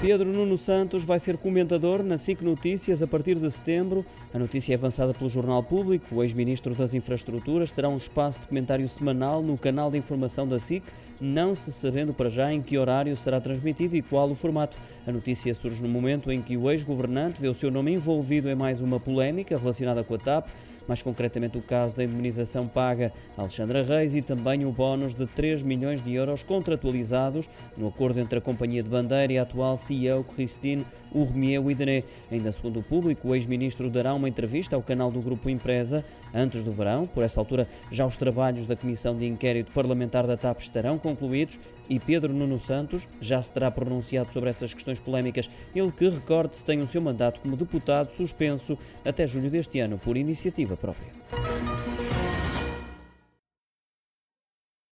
Pedro Nuno Santos vai ser comentador na SIC Notícias a partir de setembro. A notícia é avançada pelo Jornal Público. O ex-ministro das Infraestruturas terá um espaço de comentário semanal no canal de informação da SIC, não se sabendo para já em que horário será transmitido e qual o formato. A notícia surge no momento em que o ex-governante vê o seu nome envolvido em mais uma polémica relacionada com a TAP mais concretamente o caso da indemnização paga a Alexandra Reis e também o bónus de 3 milhões de euros contratualizados no acordo entre a Companhia de Bandeira e a atual CEO Christine Urmier Widene. Ainda segundo o público, o ex-ministro dará uma entrevista ao canal do Grupo Empresa antes do verão. Por essa altura, já os trabalhos da Comissão de Inquérito Parlamentar da TAP estarão concluídos e Pedro Nuno Santos já se terá pronunciado sobre essas questões polémicas. Ele que, recorde-se, tem o seu mandato como deputado suspenso até julho deste ano por iniciativa própria.